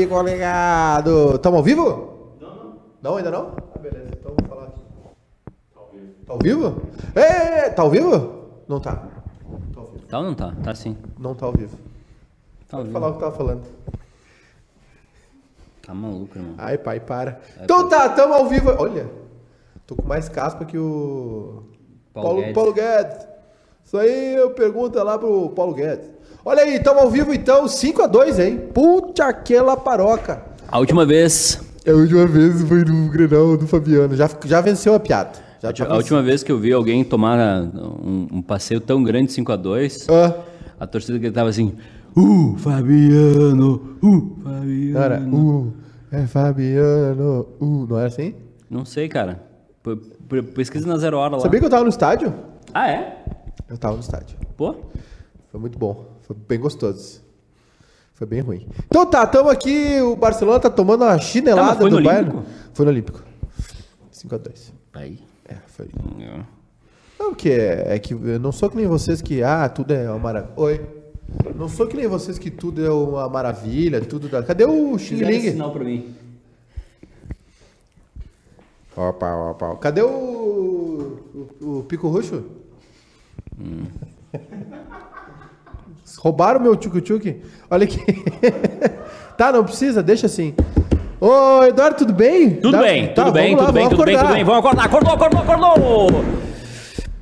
amigo ligado. Tamo ao vivo? Não, não. Não, ainda não? Ah, beleza. Então vou falar aqui. Tá ao vivo? É, tá ao vivo? Não tá. Tá ao vivo. Tá ou não tá? Tá sim. Não tá ao vivo. Tá ao Vou vivo. falar o que eu tava falando. Tá maluco, irmão. Ai, pai, para. Então tá, tamo ao vivo. Olha, tô com mais caspa que o Paulo Paulo, Guedes. Paulo Guedes. Isso aí eu pergunta lá pro Paulo Guedes. Olha aí, tamo ao vivo então, 5x2, hein? Puta aquela paroca. A última vez. A última vez foi no Grenal do Fabiano. Já, já venceu a piada. Já tá A última vez que eu vi alguém tomar um, um passeio tão grande 5x2, Ah, a torcida gritava assim: Uh, Fabiano! Uh, Fabiano! era, uh, é Fabiano, uh, não era assim? Não sei, cara. P- p- Pesquisa na zero hora lá. Sabia que eu tava no estádio? Ah, é? Eu tava no estádio. Pô? Foi muito bom. Foi bem gostoso. Foi bem ruim. Então tá, tamo aqui. O Barcelona tá tomando uma Tá, chinelada foi do no Bayern. Olímpico? Foi no Olímpico. 5x2. Aí. É, foi. Não, que é, é que eu não sou que nem vocês que, ah, tudo é uma maravilha. Oi. Não sou que nem vocês que tudo é uma maravilha, tudo da. Cadê o Xing Fizeram esse Ling? sinal pra mim. Opa, opa. Cadê o. o, o Pico Roxo? Roubaram meu tchuc-tchuc? Olha aqui. tá, não precisa, deixa assim. Ô, Eduardo, tudo bem? Tudo Dá- bem, tá, tudo bem, lá, tudo bem, tudo bem, tudo bem. Vamos acordar, acordou, acordou, acordou!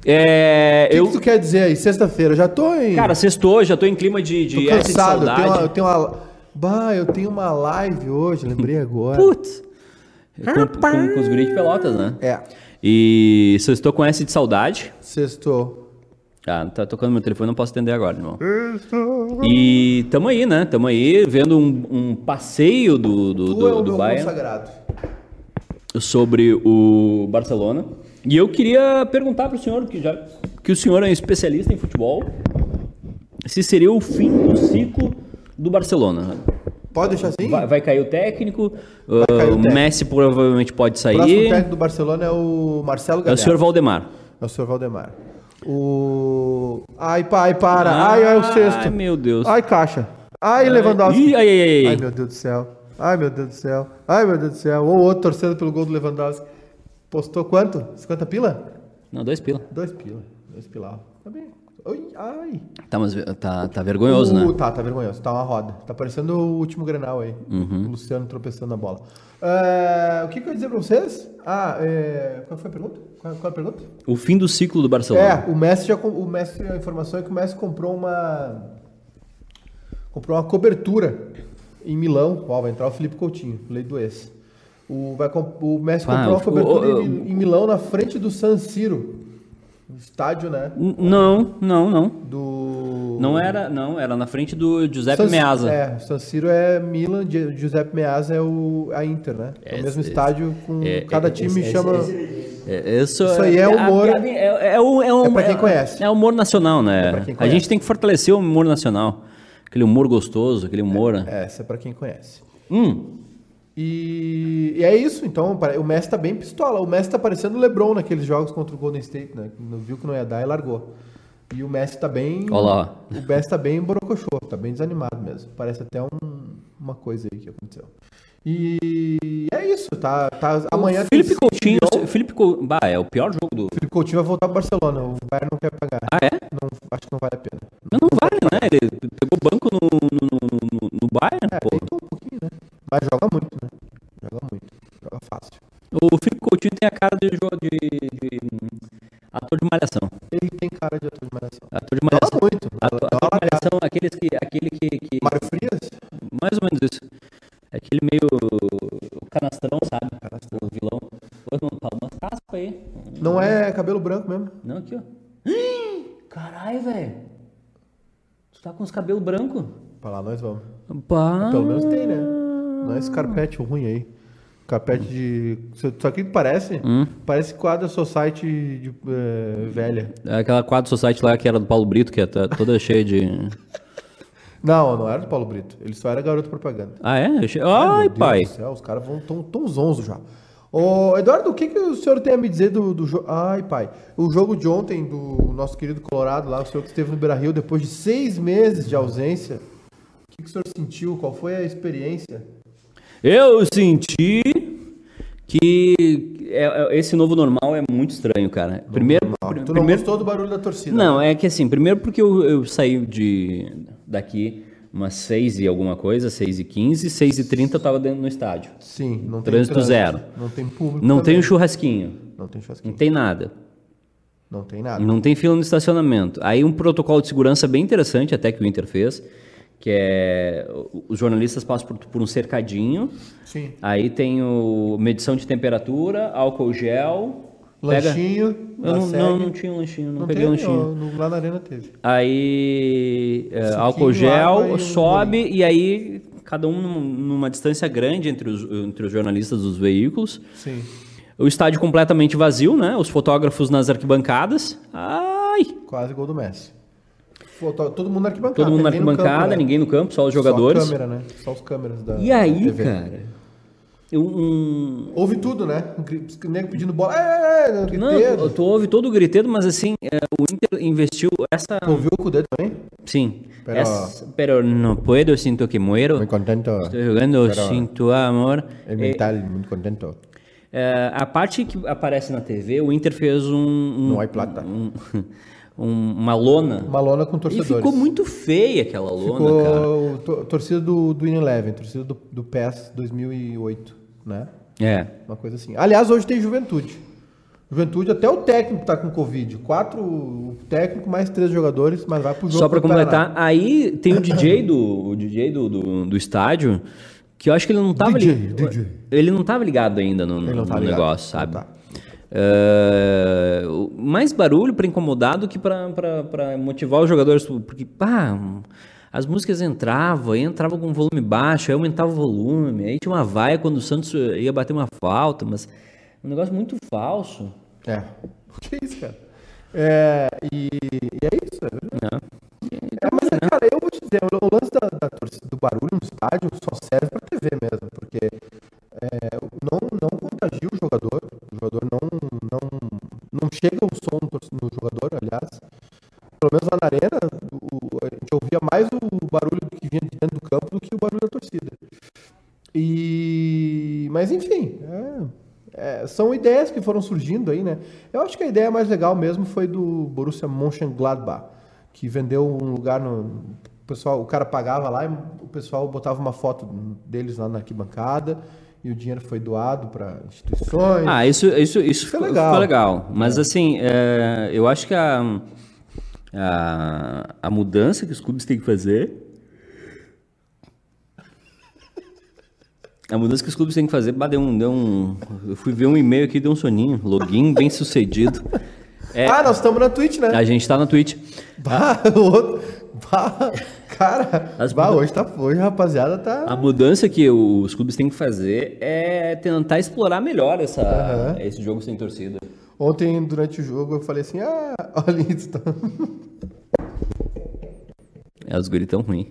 É, O que, eu, que tu quer dizer aí? Sexta-feira, já tô em. cara, sextou, já tô em clima de, de, tô essa de cansado. Eu saudade. tenho, uma, eu tenho uma. Bah, eu tenho uma live hoje, lembrei agora. Putz! Com, com, com os guris de pelotas, né? É, E sextou com essa de saudade. sextou. Ah, tá tocando meu telefone, não posso atender agora, irmão. E tamo aí, né? Tamo aí vendo um, um passeio do, do, Tu é do, o do Bayern consagrado. sobre o Barcelona. E eu queria perguntar pro senhor, que, já, que o senhor é um especialista em futebol, se seria o fim do ciclo do Barcelona. Pode deixar assim? Vai, vai cair o técnico, cair o uh, o técnico. Messi provavelmente pode O próximo sair. técnico do Barcelona é o Marcelo É o senhor Valdemar. É o senhor Valdemar. O. Ai, pai, para. Ai, é o sexto. Ai, meu Deus. Ai, caixa. Ai, Lewandowski. Ih, ai, ai, ai, ai. Ai, meu Deus do céu. Ai, meu Deus do céu. Ai, meu Deus do céu. O outro torcendo pelo gol do Lewandowski. Postou quanto? 50 pila? Não, dois pila. Dois pila. Dois pila. Tá bem. Ai. Tá, mas tá, tá vergonhoso, Uh, né? Tá, tá vergonhoso. Tá uma roda. Tá parecendo o último Grenal aí. Uhum. O Luciano tropeçando na bola. É, o que, que eu ia dizer pra vocês? Ah, é, qual foi a pergunta? Qual, qual a pergunta? O fim do ciclo do Barcelona. É, o Messi já o Messi, a informação é que o Messi comprou uma comprou uma cobertura em Milão. Ó, vai entrar o Felipe Coutinho, lei do ex. O, vai, o Messi Ah, comprou uma o- cobertura o- em, em Milão na frente do San Siro, estádio, né? Não, não, não. Do Não era, não, era na frente do Giuseppe San- Meazza. É, o San Siro é Milan, Gi- Giuseppe Meazza é o a Inter, né? É, o Esse- mesmo esse- estádio com é, cada é, time esse- chama É, isso, Isso aí é a humor- piada É, é, o- é, um- É pra quem conhece. É humor nacional, né? É a gente tem que fortalecer o humor nacional. Aquele humor gostoso, aquele humor. É, essa é pra quem conhece. Hum, E, e é isso, então o Messi tá bem pistola. O Messi tá parecendo o LeBron naqueles jogos contra o Golden State, né? Não viu que não ia dar e largou. E o Messi tá bem. Olha lá. O Messi tá bem borocochô, tá bem desanimado mesmo. Parece até um- uma coisa aí que aconteceu. E é isso, tá. tá amanhã Felipe Coutinho. Felipe Coutinho. Bah, é o pior jogo do. Felipe Coutinho vai voltar pro Barcelona. O Bayern não quer pagar. Ah, é? Não, acho que não vale a pena. Mas não vale, né? Ele pegou banco no, no, no, no, Bayern, É, pô. um pouquinho, né? Mas joga muito, Coutinho tem a cara de, de, de, ator de malhação. Ele tem cara de ator de malhação. Ator de malhação. muito. Ator, ator uma de malhação, aqueles que, aquele que, que. Mário Frias? Mais ou menos isso. É Aquele meio canastrão, sabe? O vilão. Pô, não, tá umas caspas aí. Não é cabelo branco mesmo. Não, aqui, ó. Caralho, velho. Tu tá com os cabelos brancos? Pra lá nós vamos. Pá. Pelo menos tem, né? Não é esse carpete ruim aí. Carpete de. Só que parece? Hum. Parece quadra society de, eh, velha. É aquela quadro society lá que era do Paulo Brito, que é to- toda cheia de. Não, não era do Paulo Brito. Ele só era garoto propaganda. Ah, é? Meu Ai, Deus pai. do céu, os caras vão tão, tão zonzo já. Ô, Eduardo, o que, que o senhor tem a me dizer do, do jogo? Ai, pai. O jogo de ontem do nosso querido Colorado lá, o senhor que esteve no Beira Rio depois de seis meses de ausência. O que, que o senhor sentiu? Qual foi a experiência? Eu senti que é- é- esse novo normal é muito estranho, cara. Primeiro, Normal. Tu não primeiro gostou do barulho da torcida? não, é que assim, primeiro porque eu, eu saí de daqui umas 6 e alguma coisa, 6 e 15, 6 e 30 eu tava dentro no estádio. Sim, não tem Trânsito zero. Não tem público. Não também. tem o churrasquinho, Não tem não churrasquinho. tem nada. Não tem nada. Não tem fila no estacionamento. Aí um protocolo de segurança bem interessante até que o Inter fez, que é os jornalistas passam por, por um cercadinho, Sim. aí tem o medição de temperatura, álcool gel, pega- Lanchinho. Eu não, não, não tinha um lanchinho, não, Não peguei tem, lanchinho. no- Lá na arena teve. Aí é, álcool gel, e um sobe e aí cada um num- numa distância grande entre os, entre os jornalistas dos veículos. Sim. O estádio completamente vazio, né? Os fotógrafos nas arquibancadas. Ai! Quase gol do Messi. Todo mundo na arquibancada. Todo mundo na arquibancada, campo, né? ninguém no campo, só os jogadores. Só a câmera, né? Só os câmeras da E aí, TV. cara, eu, um... Houve tudo, né? Um o nego pedindo bola. É, é, é, Não, tu ouve todo o griteiro, mas assim, é, o Inter investiu essa... Tu ouviu o Cudê também? Sim. Pero- Essa, pero no puedo, sinto que muero. Muito contento. Estou jogando, Pero- sinto amor. É mental, muito contento. É, a parte que aparece na TV, o Inter fez um... um Não há plata. um- um- uma lona. Uma lona com E torcedores. ficou muito feia aquela lona, Ficou cara. to- torcida do, do Eleven, torcida do, do PES 2008, né? É. Uma coisa assim. Aliás, hoje tem Juventude. Juventude, até o técnico tá com Covid. Quatro, o técnico mais três jogadores, mas vai pro jogo. Só Paraná. completar, aí tem o DJ do o DJ do, do, do estádio, que eu acho que ele não tava DJ, li- DJ. ele não tava ligado ainda no, no tá ligado, negócio, sabe? tá. É, mais barulho pra incomodar do que pra motivar os jogadores, porque pá, as músicas entravam, entrava com volume baixo, aí aumentava o volume, aí tinha uma vaia quando o Santos ia bater uma falta, mas um negócio muito falso. É. Que isso, cara? É, e, e é isso, é verdade. É, mas, né? cara, eu vou te dizer, o lance da, da torcida, do barulho no estádio só serve são ideias que foram surgindo aí, né? Eu acho que a ideia mais legal mesmo foi do Borussia Mönchengladbach, que vendeu um lugar no o pessoal, o cara pagava lá e o pessoal botava uma foto deles lá na arquibancada e o dinheiro foi doado para instituições. Ah, isso, isso, isso é ficou, legal. ficou legal. Mas assim, é, eu acho que a, a, a mudança que os clubes têm que fazer. A mudança que os clubes têm que fazer, bah, deu um, deu um. Eu fui ver um e-mail aqui, deu um soninho. Login bem sucedido. É, Ah, nós estamos na Twitch, né? a gente tá na Twitch. Bah, o outro, bah, cara, As bah, muda- hoje tá, hoje a rapaziada tá A mudança que os clubes têm que fazer é tentar explorar melhor essa, Aham. esse jogo sem torcida. Ontem, durante o jogo, eu falei assim: ah, olha isso. tá- É, os guris tão ruins.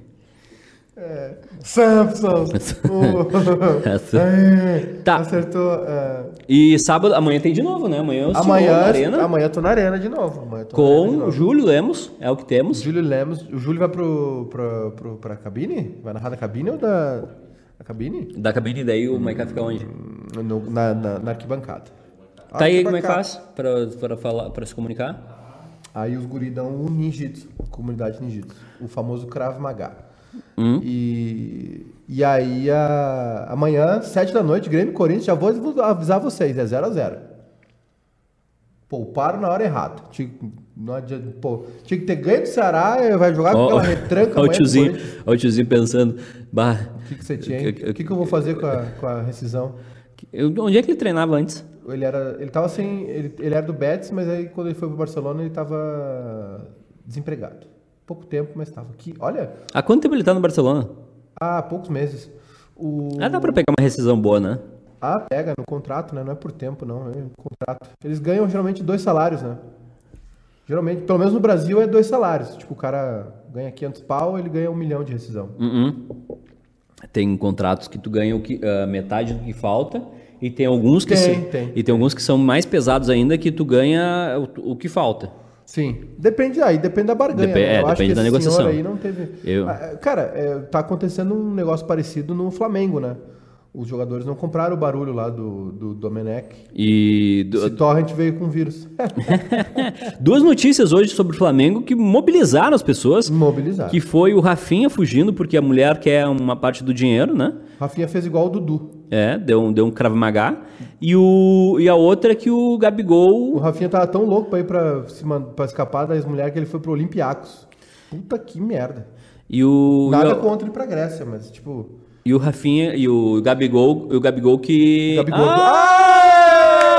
Samson! Uh, Essa- é, Tá. Acertou. é. E sábado, amanhã tem de novo, né? Amanhã eu Amanhã, na arena amanhã eu tô na arena de novo. Com o. Júlio Lemos, é o que temos. Júlio Lemos. O Júlio vai pro, pro, pro, pra cabine? Vai narrar da cabine ou da. Da cabine? Da cabine daí o Maiká fica onde? No- na, na, na arquibancada. Tá aí como é que faz pra, pra, falar, pra se comunicar? Aí os guri dão o ninjitsu, comunidade ninjitsu, o famoso Krav Maga. Hum. E, e aí a, amanhã, sete da noite, Grêmio e Corinthians, já vou avisar vocês, é 0 a 0 Pouparam na hora errada. Tinha, não adianta, pô, tinha que ter ganho do Ceará, eh, vai jogar com Ó, aquela retranca ó o tiozinho, o tiozinho pensando, bah, O que, que você tinha? O que, que eu vou fazer com a, com a rescisão? eu- onde é que ele treinava antes? Ele era, ele tava sem, ele, ele era do Betis, mas aí quando ele foi pro Barcelona ele tava desempregado. Pouco tempo, mas tava aqui. Olha, Há quanto tempo ele tá no Barcelona? há poucos meses. O Ah, dá pra pegar uma rescisão boa, né? Ah, pega no contrato, né? Não é por tempo, não, é contrato. Eles ganham geralmente dois salários, né? Geralmente, pelo menos no Brasil é dois salários. Tipo, o cara ganha 500 pau, ele ganha um milhão de rescisão. Uhum. Tem contratos que tu ganha o que, ah, metade do que falta e tem alguns que Tem, se- tem. e tem alguns que são mais pesados ainda que tu ganha o, o que falta. Sim, depende aí, depende da barganha. Depe- né? é, Eu acho depende que da esse negociação. senhor aí não teve. Eu- Ah, Cara, é, tá acontecendo um negócio parecido no Flamengo, né? Os jogadores não compraram o barulho lá do, do Domenech. E du- Esse torrent veio com vírus. duas notícias hoje sobre o Flamengo que mobilizaram as pessoas. Mobilizado. Que foi o Rafinha fugindo porque a mulher quer uma parte do dinheiro, né? Rafinha fez igual o Dudu. É, deu um, deu um Krav Maga. E, o, e a outra é que o O Gabigol. Rafinha tava tão louco pra ir pra, se pra escapar da ex-mulher que ele foi pro Olympiacos. Puta que merda. E o. Nada e, o- contra ir pra Grécia, mas tipo. E o Rafinha e o Gabigol. E o Gabigol que. Gabigol. Ah!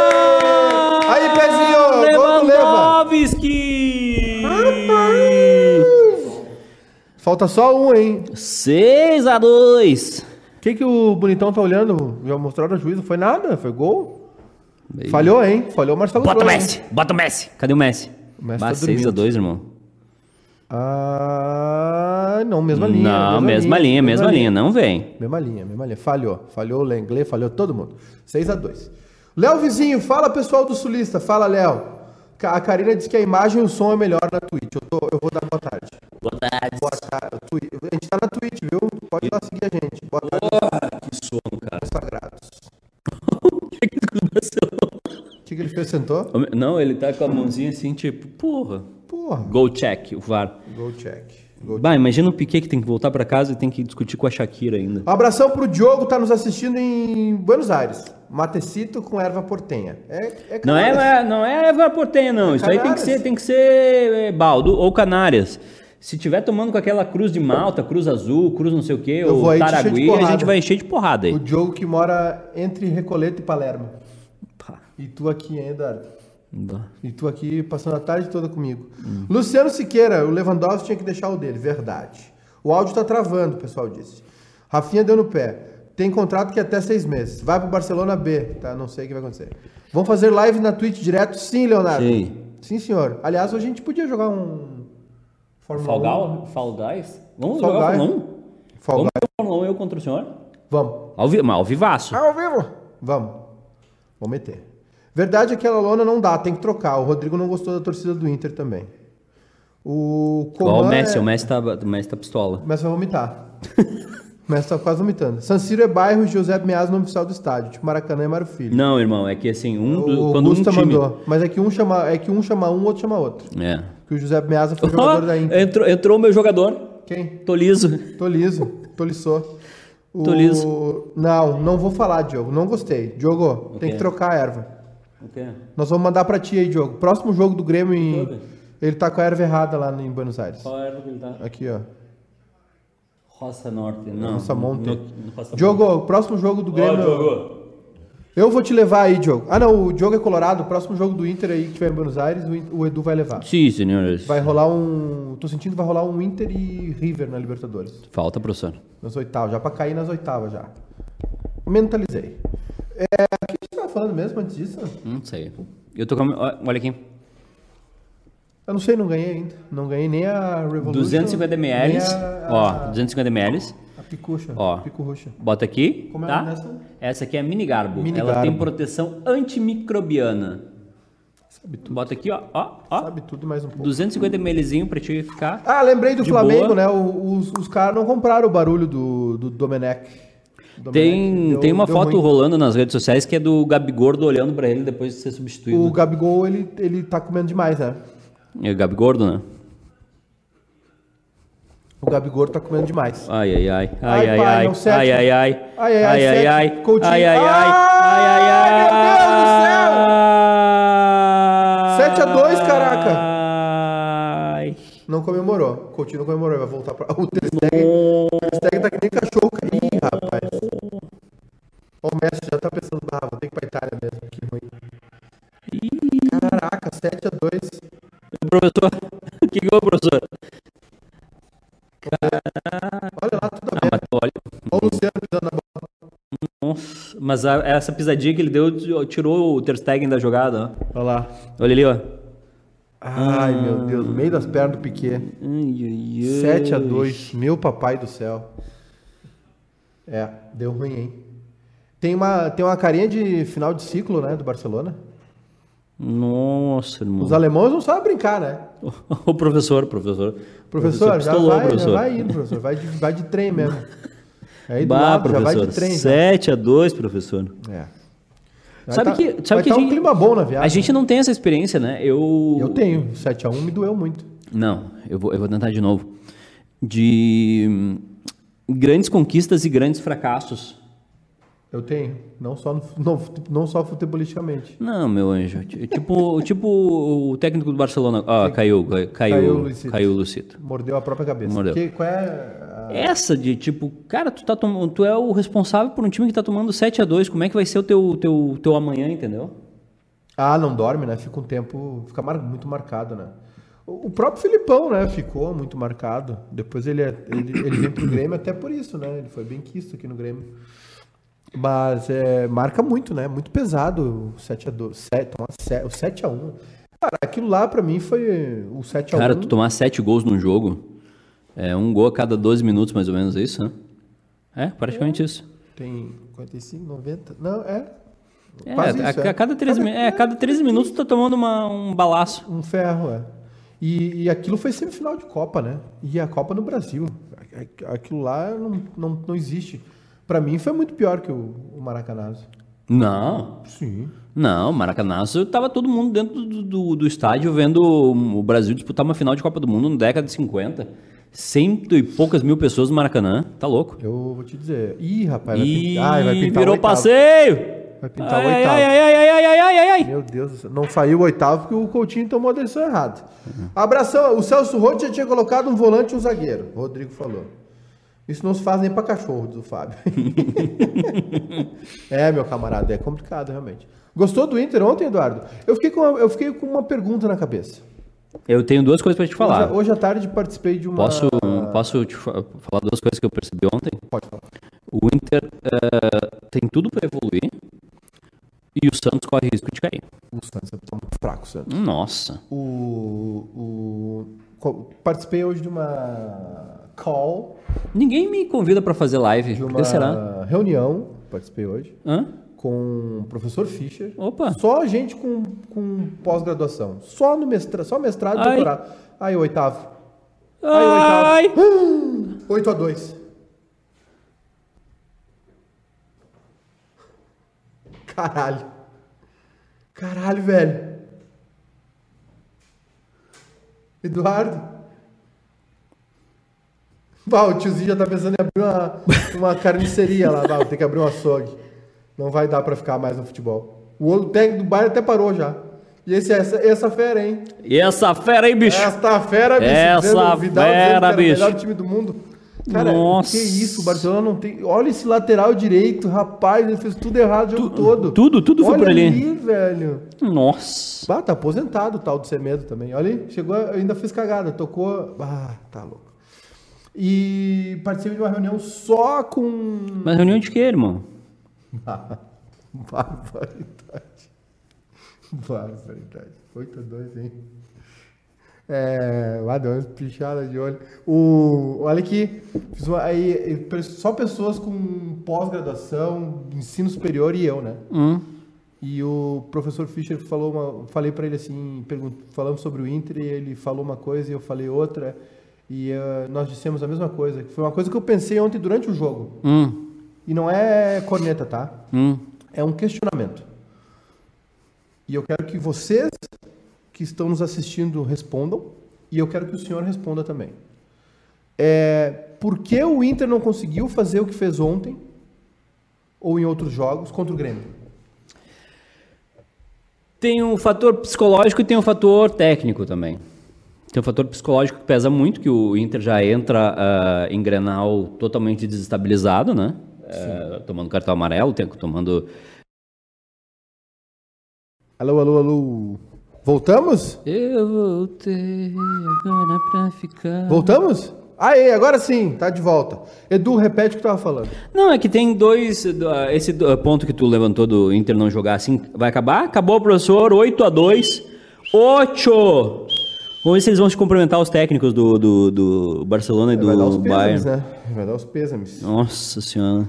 Aí, pezinho! Gol do Leva! Lewandowski! Falta só um, hein? 6 a 2 O que, que o bonitão tá olhando? Já mostraram o juiz? Não foi nada? Foi gol? Falhou, hein? Falhou o Marcelo Bota o hein? Messi! Bota o Messi! Cadê o Messi? O Messi Bah, tá 6 a dormindo. 2 irmão. Ah, não, mesma linha. Não, mesma linha, mesma linha. Não vem. Mesma linha, mesma linha. Falhou. Falhou o Lenglet, falhou todo mundo. 6 a 2 Léo Vizinho, fala pessoal do Sulista. Fala, Léo. A Karina disse que a imagem e o som é melhor na Twitch. Eu, tô- eu vou dar boa tarde. Boa tarde. Boa tarde. Twi- A gente tá na Twitch, viu? Pode ir lá seguir a gente. Boa tarde, Que sono, cara. sagrados. O que que aconteceu? O que, que ele fez? Sentou? Não, ele tá com a mãozinha assim, tipo, porra. Porra. Go check, o VAR. Go check. Bah, imagina o Piquet que tem que voltar pra casa e tem que discutir com a Shakira ainda. Um abração pro Diogo, tá nos assistindo em Buenos Aires. Matecito com erva portenha. É, é Não é, Canárias. não é erva portenha, não. Isso aí tem que Canárias. ser, tem que ser é, baldo ou canárias. Se tiver tomando com aquela cruz de malta, cruz azul, cruz não sei o que, Eu ou taragui, a gente vai encher de porrada aí. O Diogo que mora entre Recoleto e Palermo. Pá, E tu aqui, hein, Eduardo? Bah. E tu aqui passando a tarde toda comigo. Luciano Siqueira, o Lewandowski tinha que deixar o dele, verdade. O áudio tá travando, o pessoal disse. Rafinha deu no pé. Tem contrato que é até seis meses. Vai pro Barcelona B, tá? Não sei o que vai acontecer. Vão fazer live na Twitch direto? Sim, Leonardo. Sim. Sim, senhor. Aliás, hoje a gente podia jogar um. Fórmula Fall, 1. Gal, Fall Guys? Vamos Fall jogar. Fórmula 1? Fall Vamos Guys. jogar Fórmula 1 eu contra o senhor? Vamos. Ao, vi mas ao vivaço. Ao vivo? Vamos. Vamos meter. Verdade é que aquela lona não dá, tem que trocar. O Rodrigo não gostou da torcida do Inter também. O Igual o Coman Messi, é... o Messi tá, o Messi tá pistola. Começa a vomitar. Começa a quase vomitando. San Siro é bairro José Meaz no oficial do estádio. Tipo Maracanã e Mário Filho. Não, irmão, é que assim, um, o quando um Augusta time... mandou. Mas é que um chama, é que um chama um, outro chama outro. É. Que o José Meazza foi jogador da Inter. entrou, entrou o meu jogador, Quem? tô liso. Tô liso. Tô liçou. O... Tô liso. Não, não vou falar, Diogo. Não gostei. Diogo, tem quê? que trocar a erva. O quê? Nós vamos mandar pra ti aí, Diogo. Próximo jogo do Grêmio em... Ele tá com a erva errada lá em Buenos Aires. Qual erva que ele tá? Aqui, ó. Roça Norte, não. Nossa, Monte. No- no Roça Diogo, o próximo jogo do Monte. Ó, Grêmio... Diogo. Eu vou te levar aí, Diogo. Ah, não, o Diogo é colorado. O próximo jogo do Inter aí que tiver em Buenos Aires, o Edu vai levar. Sim, senhores. Vai rolar um... Tô sentindo que vai rolar um Inter e River na Libertadores. Falta, professor. Nas oitavas, já pra cair nas oitavas já. Mentalizei. É, a gente tava falando mesmo antes disso? Não sei. Eu tô com... Olha aqui. Eu não sei, não ganhei ainda. Não ganhei nem a Revolution. 250 ml. a, Ó, a, 250 ml. a picucha. Ó. Picuruxa. Bota aqui, Como é tá? o nome dessa? Essa aqui é a mini garbo. Mini Ela tem Garbo. proteção antimicrobiana. Sabe tudo. Bota aqui, ó, ó, ó. Sabe tudo mais um pouco. 250 mlzinho pra te ficar. Ah, lembrei do Flamengo, boa. né? Os, os caras não compraram o barulho do, do Domenech. Tem, deu- tem uma foto ruim. rolando nas redes sociais que é do Gabigordo olhando pra ele depois de ser substituído. O Gabigol, ele, ele tá comendo demais, né? É o Gabigordo, né? O Gabigol tá comendo demais. Ai, ai, ai. Ai, Ai, ai, pai, ai. não, sétimo. Ai, ai, ai. Ai, ai, ai, Ai, ai, sétimo. ai. Coutinho. Ai, ai, ai. Ai, Ai, ai, ai. Não comemorou. Coutinho não comemorou, vai voltar pra. O Ter Stegen, o Ter Stegen tá que nem cachorro. Ih, rapaz. Ó, o Messi já tá pensando, ah, vou ter que ir pra Itália mesmo, que ruim. Caraca, 7 a 2 Professor, o que que é, professor? Olha lá, tudo Ah, bem. mas olha, Olha o Luciano pisando na bola. nossa, mas a- essa pisadinha que ele deu tirou o Ter Stegen da jogada, ó. Olha lá. Olha ali, ó. Ai, meu Deus, no meio das pernas do Piquet. Ai, ai, ai. 7 a 2 meu papai do céu. É, deu ruim, hein? Tem uma, tem uma carinha de final de ciclo, né, do Barcelona. Nossa, irmão. Os alemães não sabem brincar, né? O professor, professor. Professor, já, pistolou, vai, professor. já vai indo, professor. Vai de, vai de trem mesmo. Aí do Bah, lado, já vai professor. de trem. já. 7 a 2 professor. É. Vai Sabe tá- que, vai sabe que tá a um gente, clima bom na viagem. a gente não tem essa experiência, né? Eu. Eu tenho. 7x1 me doeu muito. Não, eu vou, eu vou tentar de novo. De hum, grandes conquistas e grandes fracassos. Eu tenho. Não só, no, não, não só futebolisticamente. Não, meu anjo. Ti- Tipo, tipo o técnico do Barcelona. Ah, caiu, caiu, Caiu Lucito. caiu Lucito. Mordeu a própria cabeça. Mordeu. Que, qual é a- Essa de tipo, cara, tu, tá tom... tu é o responsável por um time que tá tomando 7 a 2 Como é que vai ser o teu, teu, teu amanhã, entendeu? Ah, não dorme, né? Fica um tempo. Fica mar- muito marcado, né? O próprio Filipão, né? Ficou muito marcado. Depois ele, é- ele, ele vem pro Grêmio até por isso, né? Ele foi bem quisto aqui no Grêmio. Mas é, marca muito, né? Muito pesado o 7x2. 7, o 7x1. Cara, aquilo lá pra mim foi o 7x1. Cara, tu tomar 7 gols num jogo, é um gol a cada 12 minutos, mais ou menos, é isso, né? É, praticamente isso. Tem 45, 90. Não, é. É, Quase a, isso, a cada 13, mi- é, cada 13 minutos tu tá tomando uma, um balaço. Um ferro, é. E, e aquilo foi semifinal de Copa, né? E a Copa no Brasil. Aquilo lá não, não, não existe. Pra mim foi muito pior que o, o Maracanazo. Não, Sim. não, Maracanazo, tava todo mundo dentro do, do, do estádio vendo o Brasil disputar uma final de Copa do Mundo na década de 50. Cento e poucas mil pessoas no Maracanã, tá louco? Eu vou te dizer. Ih, rapaz, vai E pintar. Ai, vai pintar o virou passeio! Vai pintar o ai, ai, oitavo. ai, ai, ai, ai, ai, ai, ai, ai. Meu Deus do céu. Não saiu o oitavo porque o Coutinho tomou a decisão errada. Abração. O Celso Roth já tinha colocado um volante e um zagueiro. O Rodrigo falou. Isso não se faz nem pra cachorro, diz o Fábio. é, meu camarada, é complicado, realmente. Gostou do Inter ontem, Eduardo? Eu fiquei com uma, eu fiquei com uma pergunta na cabeça. Eu tenho duas coisas pra te falar. Hoje, hoje à tarde participei de uma. Posso, posso te fa- falar duas coisas que eu percebi ontem? Pode falar. O Inter eh, tem tudo pra evoluir e o Santos corre risco de cair. O Santos tá muito fraco, Santos. Nossa. O, o, participei hoje de uma call, Ninguém me convida pra fazer live. de uma será? reunião, participei hoje, Hã? com o professor Fischer. Opa. Só gente com, com pós-graduação. Só no mestrado, só mestrado e Ai. doutorado. Aí, oitavo. Aí, oitavo. Ai! 8 a 2 Caralho. Caralho, velho. Eduardo. Bah, o tiozinho já tá pensando em abrir uma, uma carniceria lá. Bah, ter que abrir um açougue. Não vai dar pra ficar mais no futebol. O outro técnico do bairro até parou já. E esse, essa, essa fera, hein? E essa fera aí, bicho? Esta fera, bicho. Essa Vidal fera, era o bicho. melhor time do mundo. Cara, Nossa. que isso, o Barcelona não tem. Olha esse lateral direito, rapaz, ele fez tudo errado o jogo todo. tudo, tudo foi Olha por ali. velho. Nossa. Ah, tá aposentado o tal do Semedo também. Olha aí, chegou, ainda fez cagada, tocou. Ah, tá louco. E participei de uma reunião só com. Mas reunião de quê, irmão? Barbaridade. Barbaridade. 8 a 2, hein? É, lá deu umas pichadas de olho. O, olha aqui, uma- aí, só pessoas com pós-graduação, ensino superior e eu, né? Hum. E o professor Fischer falou uma, falei para ele assim, falamos sobre o Inter e ele falou uma coisa e eu falei outra e eh, nós dissemos a mesma coisa. que Foi uma coisa que eu pensei ontem durante o jogo. Hum. E não é corneta, tá? Hum. É um questionamento. E eu quero que vocês que estão nos assistindo respondam e eu quero que o senhor responda também. É, por que o Inter não conseguiu fazer o que fez ontem ou em outros jogos contra o Grêmio? Tem um fator psicológico e tem um fator técnico também. Tem um fator psicológico que pesa muito, que o Inter já entra ah, em Grenal totalmente desestabilizado, né? Eh, tomando cartão amarelo, tem- tomando... Alô, alô, alô. Voltamos? Eu voltei agora pra ficar... Voltamos? Aê, agora sim, tá de volta. Edu, repete o que tu tava falando. Não, é que tem dois. ah, Esse ponto que tu levantou do Inter não jogar assim, vai acabar? Acabou, professor, 8 a 2 8! Vamos ver se eles vão se cumprimentar os técnicos do, do, do Barcelona e do Vai dar os pêsames, Bayern. né? Vai dar os pêsames. Nossa senhora.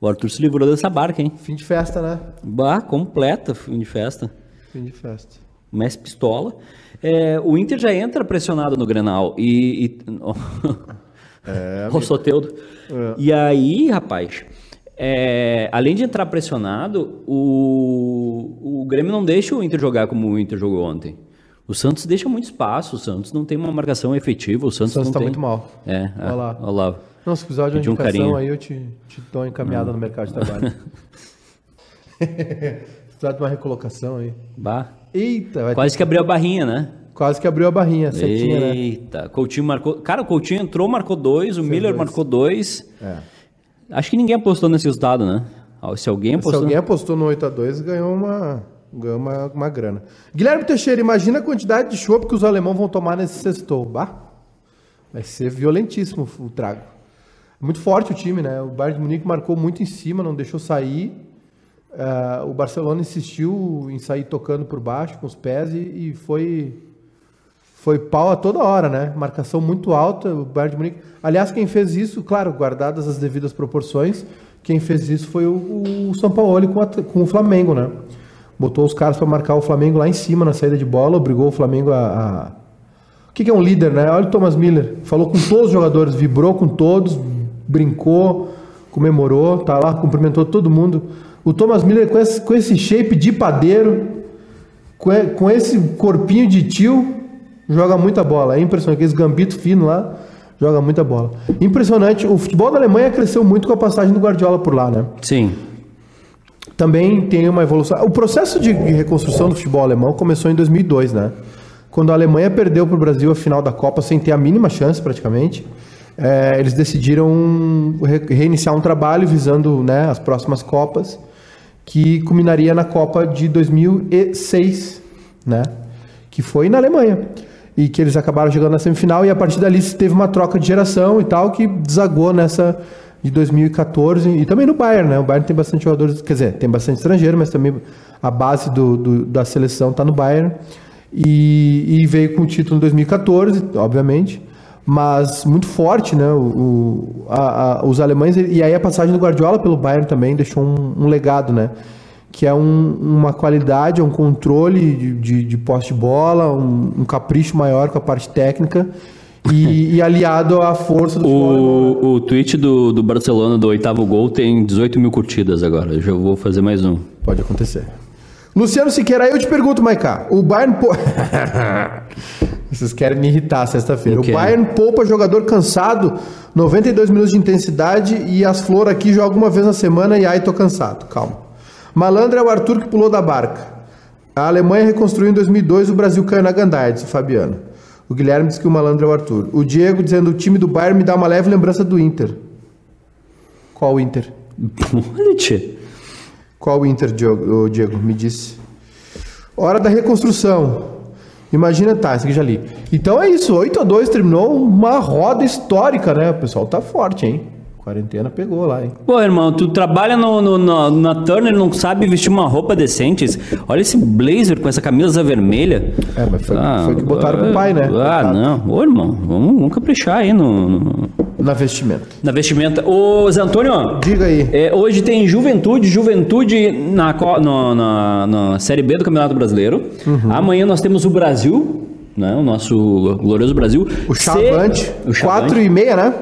O Arthur se livrou dessa barca, hein? Fim de festa, né? Bah, completa fim de festa. Fim de festa. Messi pistola. É, o Inter já entra pressionado no Grenal e, e- É, o Soteudo. É. E aí, rapaz, é, além de entrar pressionado, o, o Grêmio não deixa o Inter jogar como o Inter jogou ontem. O Santos deixa muito espaço, o Santos não tem uma marcação efetiva, o Santos, o Santos não tá tem... muito mal. É, olha lá. Olha lá. Não, se precisar de uma indicação um aí, eu te, te dou uma encaminhada não. no mercado de trabalho. precisar de uma recolocação aí. Bah. Eita, Quase que abriu a barrinha, né? Quase que abriu a barrinha, né? Eita, né? Coutinho marcou. Cara, o Coutinho entrou, marcou dois, o Fez Miller dois. marcou dois. É. Acho que ninguém apostou nesse resultado, né? Se alguém apostou. Se alguém apostou no 8x2, ganhou uma, ganhou uma, uma grana. Guilherme Teixeira, imagina a quantidade de chopp que os alemães vão tomar nesse sextou. Vai ser violentíssimo o trago. Muito forte o time, né? O Bayern de Munique marcou muito em cima, não deixou sair. Uh, o Barcelona insistiu em sair tocando por baixo com os pés e, e foi foi pau a toda hora, né? Marcação muito alta, o Bayern de Munique. Aliás, quem fez isso, claro, guardadas as devidas proporções, quem fez isso foi o, o São Paulo com, a, com o Flamengo, né? Botou os caras para marcar o Flamengo lá em cima na saída de bola, obrigou o Flamengo a, a... O que, que é um líder, né? Olha o Thomas Miller, falou com todos os jogadores, vibrou com todos, brincou, comemorou, tá lá, cumprimentou todo mundo. O Thomas Miller com esse, com esse shape de padeiro, com, com esse corpinho de tio, joga muita bola. É impressionante, aqueles gambito fino lá, joga muita bola. Impressionante, o futebol da Alemanha cresceu muito com a passagem do Guardiola por lá, né? Sim. Também tem uma evolução. O processo de reconstrução do futebol alemão começou em 2002, né? Quando a Alemanha perdeu para o Brasil a final da Copa sem ter a mínima chance, praticamente, é, eles decidiram reiniciar um trabalho visando né, as próximas Copas, que culminaria na Copa de 2006, né? Que foi na Alemanha e que eles acabaram chegando na semifinal e a partir dali teve uma troca de geração e tal que desagou nessa de 2014 e também no Bayern, né? O Bayern tem bastante jogadores, quer dizer, tem bastante estrangeiro, mas também a base do, do da seleção está no Bayern e, e, veio com o título em 2014, obviamente, mas muito forte, né? O, a, a, os alemães e aí a passagem do Guardiola pelo Bayern também deixou um, um legado, né? que é um, uma qualidade, um controle de, de, de posse de bola, um, um, capricho maior com a parte técnica e, e aliado à força do o, O tweet do, do Barcelona do oitavo gol tem 18 mil curtidas agora. Eu já vou fazer mais um. Pode acontecer. Luciano Siqueira, aí eu te pergunto, Maiká, o Bayern... Vocês querem me irritar sexta-feira. O, o Bayern poupa jogador cansado, 92 minutos de intensidade e as flores aqui jogam uma vez na semana e aí tô cansado. Calma. Malandro é o Arthur que pulou da barca. A Alemanha reconstruiu em 2002, o Brasil caiu na gandaia, disse o Fabiano. O Guilherme disse que o malandro é o Arthur. O Diego dizendo o time do Bayern me dá uma leve lembrança do Inter. Qual Inter? Qual Inter, Diego? Diego? Me disse. Hora da reconstrução. Imagina, tá, esse aqui já li. Então é isso, 8 a 2 terminou uma roda histórica, né? O pessoal tá forte, hein? Quarentena pegou lá, hein? Pô, irmão, tu trabalha no, no, no, na Turner não sabe vestir uma roupa decente. Olha esse blazer com essa camisa vermelha. É, mas foi, ah, foi que botaram pro pai, né? Ah, Botado. não. Ô, irmão, vamos, vamos caprichar aí no, no... Na vestimenta. Na vestimenta. Ô, Zé Antônio. Diga aí. É, hoje tem Juventude, Juventude na, no, na, na Série B do Campeonato Brasileiro. Uhum. Amanhã nós temos o Brasil, né? O nosso glorioso Brasil. O Chavante. O Chavante. Quatro e meia, né?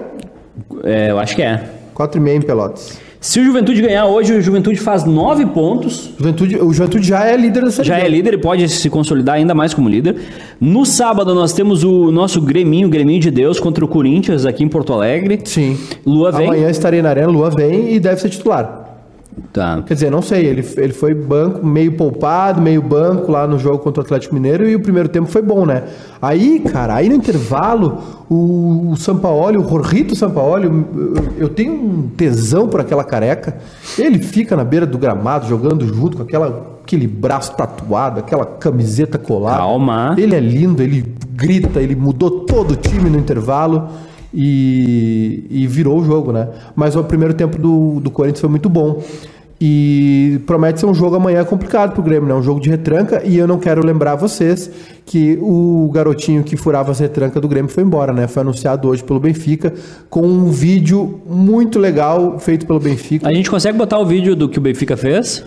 É, eu acho que é. 4,5 em Pelotas. Se o Juventude ganhar hoje, o Juventude faz 9 pontos. Juventude, o Juventude já é líder dessa Já é líder e pode se consolidar ainda mais como líder. No sábado nós temos o nosso Greminho, Greminho de Deus, contra o Corinthians aqui em Porto Alegre. Sim. Lua vem. Amanhã estarei na arena, Lua vem e deve ser titular. Tá. Quer dizer, não sei, ele, ele foi banco, meio poupado, meio banco lá no jogo contra o Atlético Mineiro e o primeiro tempo foi bom, né? Aí, cara, aí no intervalo, o, o Sampaoli, o Rorrito Sampaoli, eu, eu tenho um tesão por aquela careca. Ele fica na beira do gramado jogando junto com aquela, aquele braço tatuado, aquela camiseta colada. Calma. Ele é lindo, ele grita, ele mudou todo o time no intervalo. E, e, virou o jogo, né? Mas o primeiro tempo do, do Corinthians foi muito bom. E promete ser um jogo amanhã complicado pro Grêmio, né? Um jogo de retranca. E eu não quero lembrar vocês que o garotinho que furava as retrancas do Grêmio foi embora, né? Foi anunciado hoje pelo Benfica com um vídeo muito legal feito pelo Benfica. A gente consegue botar o vídeo do que o Benfica fez?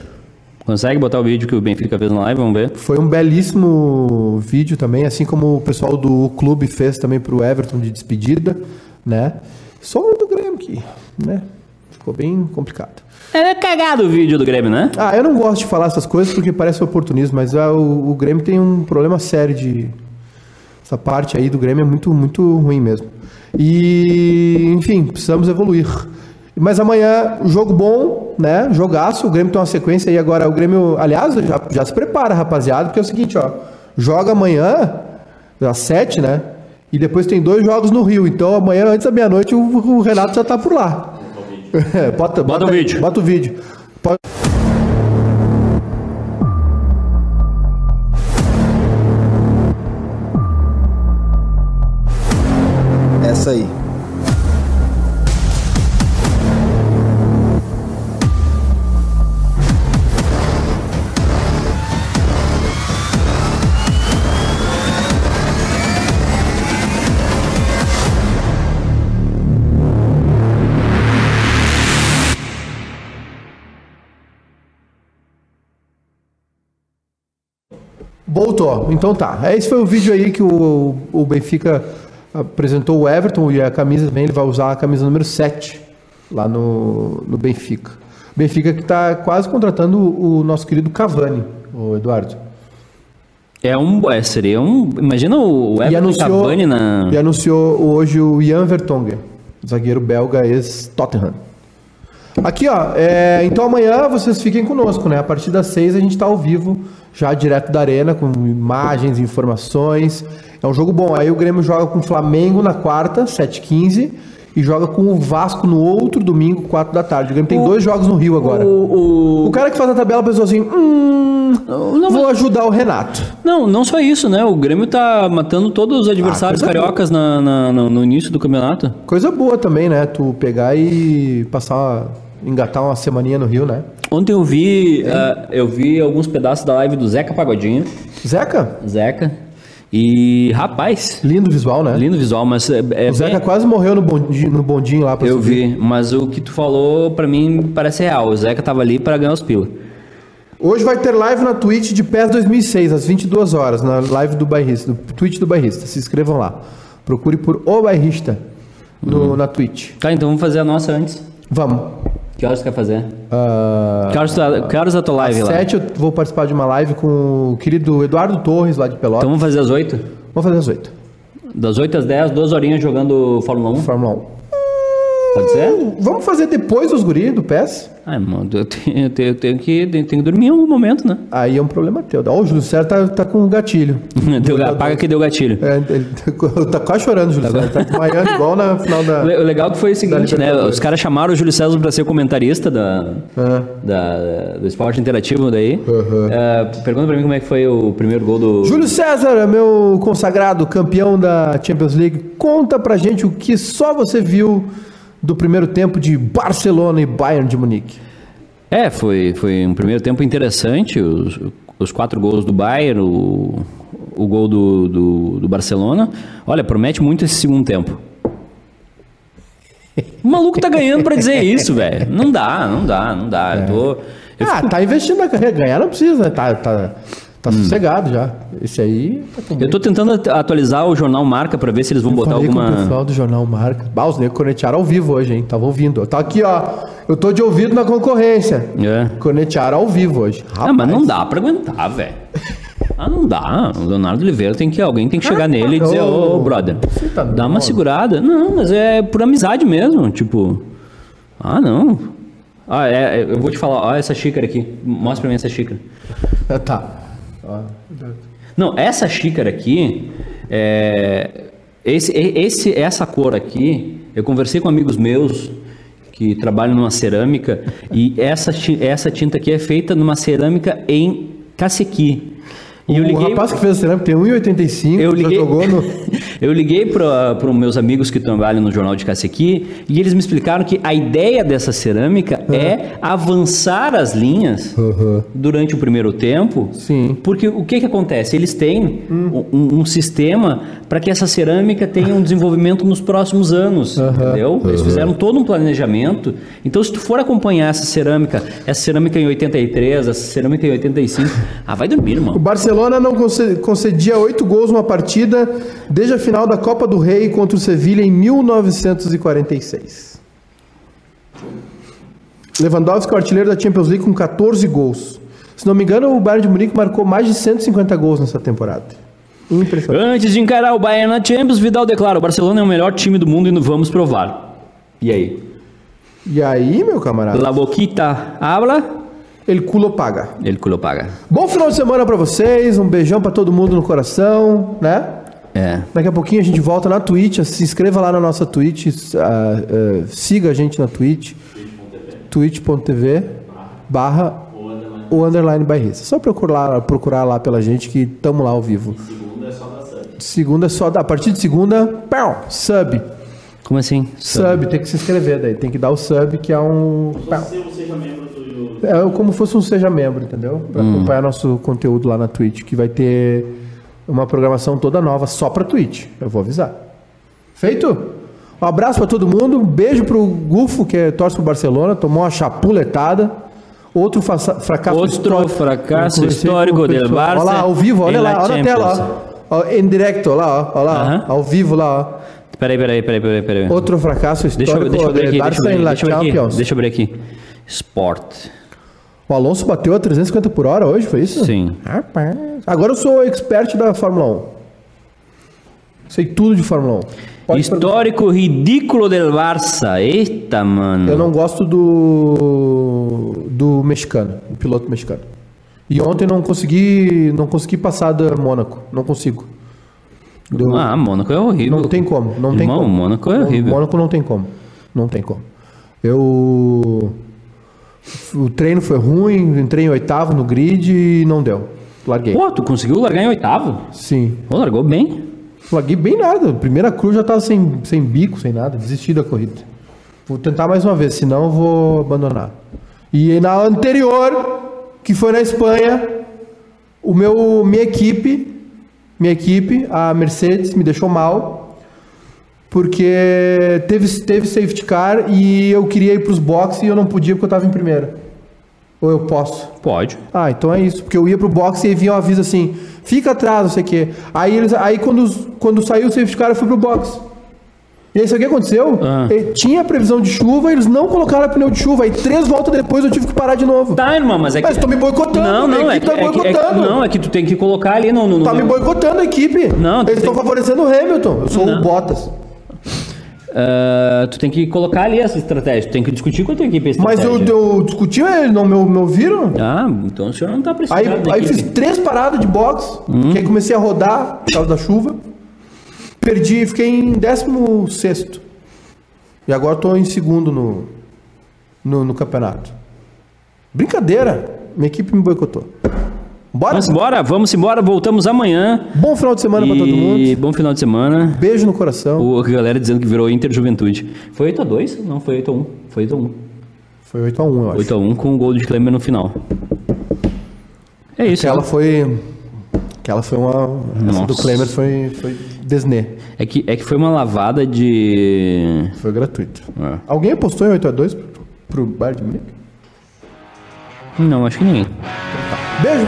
Consegue botar o vídeo que o Benfica fez na live? Vamos ver. Foi um belíssimo vídeo também, assim como o pessoal do clube fez também para o Everton de despedida. né? Só o do Grêmio que, né? Ficou bem complicado. É cagado o vídeo do Grêmio, né? Ah, eu não gosto de falar essas coisas porque parece oportunismo, mas ah, o, o Grêmio tem um problema sério de. Essa parte aí do Grêmio é muito, muito ruim mesmo. E, enfim, precisamos evoluir. Mas amanhã, jogo bom, né? Jogaço. O Grêmio tem uma sequência aí agora. O Grêmio, aliás, já, já se prepara, rapaziada, porque é o seguinte, ó. Joga amanhã, às sete, né? E depois tem dois jogos no Rio. Então amanhã, antes da meia-noite, o, o Renato já tá por lá. É, bota, Bota o aí, vídeo. Bota o vídeo. Pode- Essa aí. Voltou. Então tá. Esse foi o vídeo aí que o, o Benfica apresentou o Everton e a camisa também, ele vai usar a camisa número 7 lá no, no Benfica. Benfica que está quase contratando o, o nosso querido Cavani, o Eduardo. É um. É, seria um. Imagina o E Everton anunciou, Cavani na. e anunciou hoje o Jan Vertonghen, zagueiro belga ex-Tottenham. Aqui, ó. é, então amanhã vocês fiquem conosco, né? A partir das seis a gente tá ao vivo, já direto da arena, com imagens, informações. É um jogo bom. Aí o Grêmio joga com o Flamengo na quarta, 7h15, e joga com o Vasco no outro domingo, 4 da tarde. O Grêmio tem dois jogos no Rio agora. O, O cara que faz a tabela pensou assim: hum, não, vou ajudar o Renato. Não, não só isso, né? O Grêmio tá matando todos os adversários Ah, cariocas na, na- no, no início do campeonato. Coisa boa também, né? Tu pegar e passar, engatar uma semaninha no Rio, né? Ontem eu vi, ah, eu vi alguns pedaços da live do Zeca Pagodinho, Zeca, Zeca, e rapaz, lindo visual, né? lindo visual, mas é, é O Zeca bem- quase morreu no bondinho, no bondinho lá pra eu subir. vi, mas o que tu falou pra mim parece real. O Zeca tava ali pra ganhar os pila. Hoje vai ter live na Twitch de PES 2006, às 22 horas, na live do Bairrista, do Twitch do Bairrista. Se inscrevam lá. Procure por O Bairrista no, na Twitch. Tá, então vamos fazer a nossa antes. Vamos. Que horas tu quer fazer? Ah, Que horas, tu, que horas é a tua live às lá? 7 eu vou participar de uma live com o querido Eduardo Torres, lá de Pelotas. Então vamos fazer às 8? Vamos fazer às 8. Das 8 às 10, duas horinhas jogando Fórmula 1. Fórmula 1. Pode ser? Vamos fazer depois dos guri do PES? Ah, mano, eu tenho, eu tenho- eu tenho que, tenho que dormir em algum momento, né? Aí é um problema teu. Ó, o Júlio César tá, tá com gatilho. Deu, apaga que deu gatilho. É, ele tá quase chorando, Júlio César. Tá desmaiando igual na final da. O legal que foi o seguinte, né? Os caras chamaram o Júlio César pra ser comentarista da, Ah. da- do esporte interativo daí. É, pergunta pra mim como é que foi o primeiro gol do. Júlio César, meu consagrado campeão da Champions League, conta pra gente o que só você viu do primeiro tempo de Barcelona e Bayern de Munique. É, foi, foi um primeiro tempo interessante. Os, os quatro gols do Bayern, o, o gol do, do, do Barcelona. Olha, promete muito esse segundo tempo. O maluco tá ganhando pra dizer isso, velho. Não dá, não dá, não dá. Eu tô. eu ah, tá investindo na carreira. Ganhar não precisa, né? Tá, tá, tá Hum. sossegado já. Esse aí tá Eu tô tentando at- atualizar o jornal Marca pra ver se eles vão botar Falei com o alguma. pessoal do Jornal Marca. Bah, os negros cornetearam ao vivo hoje, hein? Tava ouvindo. Tá aqui, ó. Eu tô de ouvido na concorrência. É. Cornetearam ao vivo hoje. Ah, mas não dá pra aguentar, velho. Ah, não dá. O Leonardo Oliveira tem que. Alguém tem que chegar nele e dizer, ô, ô, brother, tá dá uma segurada. Não, mas é por amizade mesmo. Tipo. Ah, não. Ah, é, é, eu vou te falar, ó, essa xícara aqui. Mostra pra mim essa xícara. Ah, tá. Não, essa xícara aqui, é, esse, esse, essa cor aqui, eu conversei com amigos meus que trabalham numa cerâmica e essa, essa tinta aqui é feita numa cerâmica em cacequi. E eu o liguei, rapaz que fez a cerâmica tem 1,85. eu liguei, jogou no. eu liguei para os meus amigos que trabalham no jornal de Cacequi e eles me explicaram que a ideia dessa cerâmica é avançar as linhas Uhum. durante o primeiro tempo. Sim. Porque o que, que acontece? Eles têm Hum. um, um sistema para que essa cerâmica tenha um desenvolvimento nos próximos anos, entendeu? Eles fizeram todo um planejamento. Então, se tu for acompanhar essa cerâmica, essa cerâmica em 83, essa cerâmica em 85, ah, vai dormir, irmão. O Barcelona Barcelona não conce- concedia oito gols numa partida desde a final da Copa do Rei contra o Sevilha em 1946. Lewandowski é o artilheiro da Champions League com 14 gols. Se não me engano, o Bayern de Munique marcou mais de 150 gols nessa temporada. Antes de encarar o Bayern na Champions, Vidal declara: o Barcelona é o melhor time do mundo e vamos provar. E aí? E aí, meu camarada? La boquita habla, El culo paga. ele culo paga. Bom final de semana pra vocês, um beijão pra todo mundo no coração, né? É. Daqui a pouquinho a gente volta na Twitch, se inscreva lá na nossa Twitch, ah, ah, siga a gente na Twitch, twitch.tv barra o underline bairrista. Só procurar, lá- procurar lá pela gente que tamo lá ao vivo. Segunda é só da, a partir de segunda, pau, sub. Como assim? Sub, tem que se inscrever daí, tem que dar o sub que é um pau. É como fosse um seja membro, entendeu? Pra acompanhar nosso conteúdo lá na Twitch, que vai ter uma programação toda nova só pra Twitch. Eu vou avisar. Feito? Um abraço pra todo mundo, um beijo pro Gufo, que é, torce pro Barcelona, tomou uma chapuletada. Outro fracasso Outro histórico. fracasso histórico com o del pessoal. Barça Olha lá, ao vivo, olha lá, olha na tela, ó. Em direto, olha lá, ó, olha lá, Aham. ao vivo lá, ó. Peraí, peraí, peraí, peraí, peraí. Outro fracasso Deixa eu, histórico deixa eu abrir aqui, deixa eu Barça abrir, La deixa eu abrir aqui. Champions. Deixa eu abrir aqui. Sport. O Alonso bateu a 350 por hora hoje, foi isso? Sim. Rapaz. Agora eu sou expert da Fórmula 1. Sei tudo de Fórmula 1. Pode Histórico ridículo del Barça. Eita, mano. Eu não gosto do do mexicano, do piloto mexicano. E ontem não consegui, não consegui passar da Mônaco, não consigo. Do- Ah, Mônaco é horrível. não tem como, não tem Irmão, como. Mônaco é horrível. Mônaco não tem como. Não tem como. Eu o treino foi ruim, entrei em oitavo no grid e não deu. Larguei. Pô, tu conseguiu largar em oitavo? Sim. Pô, largou bem. Larguei bem nada. Primeira cruz já tava sem, sem bico, sem nada. Desisti da corrida. Vou tentar mais uma vez, senão eu vou abandonar. E na anterior, que foi na Espanha, o meu, minha equipe, minha equipe, a Mercedes, me deixou mal. Porque teve, teve safety car e eu queria ir pros boxes e eu não podia porque eu tava em primeiro. Ou eu posso? Pode. Ah, então é isso. Porque eu ia pro boxe e vinha um aviso assim, fica atrás, não sei o quê. Aí, eles, aí quando, os- quando saiu o safety car, eu fui pro boxe. E aí, sabe o que aconteceu? Ah. Tinha previsão de chuva, eles não colocaram pneu de chuva. Aí três voltas depois eu tive que parar de novo. Tá, irmão, mas é que. Mas tô me boicotando, Não, não, é que, tá é que- é que- boicotando. Não, é que tu tem que colocar ali no. no, no Tá me boicotando a equipe. Não, tu Eles estão tem- favorecendo o Hamilton. Eu sou Não. o Bottas. Ah, tu tem que colocar ali essa estratégia. Tu tem que discutir com a tua equipe Mas eu, eu discuti, eles não me, me ouviram? Ah, então o senhor não tá Aí, precisando aí equipe. fiz três paradas de boxe, Hum. que aí comecei a rodar por causa da chuva. Perdi, fiquei em 16 E agora tô em segundo no, no, no campeonato. Brincadeira, minha equipe me boicotou. Bora? Vamos embora, vamos embora, voltamos amanhã. Bom final de semana pra todo mundo. E bom final de semana. Beijo no coração. O, a galera dizendo que virou Inter Juventude. Foi 8x2? Não, foi 8x1. Foi 8x1. Foi 8x1, eu acho. 8x1 com o gol de Klemer no final. É isso. Aquela né? foi. Aquela foi uma. Essa do Nossa. Klemer foi, foi desnê. É que, é que foi uma lavada de. Foi gratuito. É. Alguém apostou em 8x2 pro, pro Bayern de Munique? Não, acho que ninguém. Beijo,